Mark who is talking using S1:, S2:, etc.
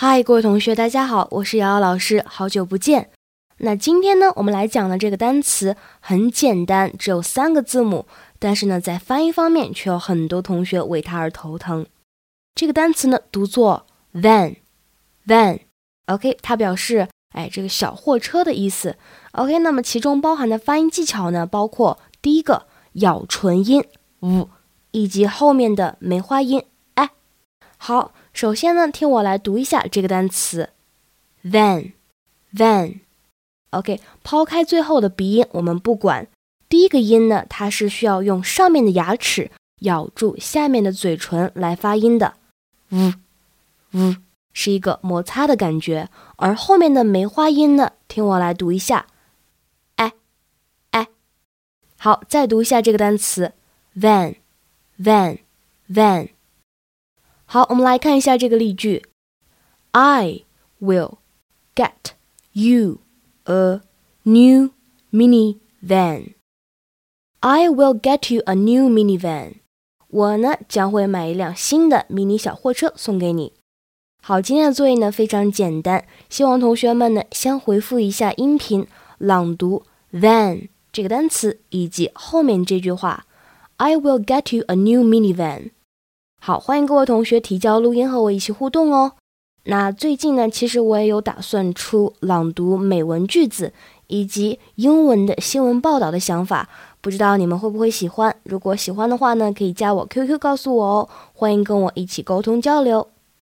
S1: 嗨，各位同学，大家好，我是瑶瑶老师，好久不见。那今天呢，我们来讲的这个单词很简单，只有三个字母，但是呢，在发音方面却有很多同学为它而头疼。这个单词呢，读作 van，van，OK，它表示哎这个小货车的意思。OK，那么其中包含的发音技巧呢，包括第一个咬唇音 v，以及后面的梅花音哎。好。首先呢，听我来读一下这个单词，van，van。OK，抛开最后的鼻音，我们不管。第一个音呢，它是需要用上面的牙齿咬住下面的嘴唇来发音的，呜呜，是一个摩擦的感觉。而后面的梅花音呢，听我来读一下，哎哎。好，再读一下这个单词，van，van，van。好，我们来看一下这个例句：I will get you a new minivan. I will get you a new minivan. 我呢将会买一辆新的迷你小货车送给你。好，今天的作业呢非常简单，希望同学们呢先回复一下音频，朗读 van 这个单词以及后面这句话：I will get you a new minivan. 好，欢迎各位同学提交录音和我一起互动哦。那最近呢，其实我也有打算出朗读美文句子以及英文的新闻报道的想法，不知道你们会不会喜欢？如果喜欢的话呢，可以加我 QQ 告诉我哦。欢迎跟我一起沟通交流。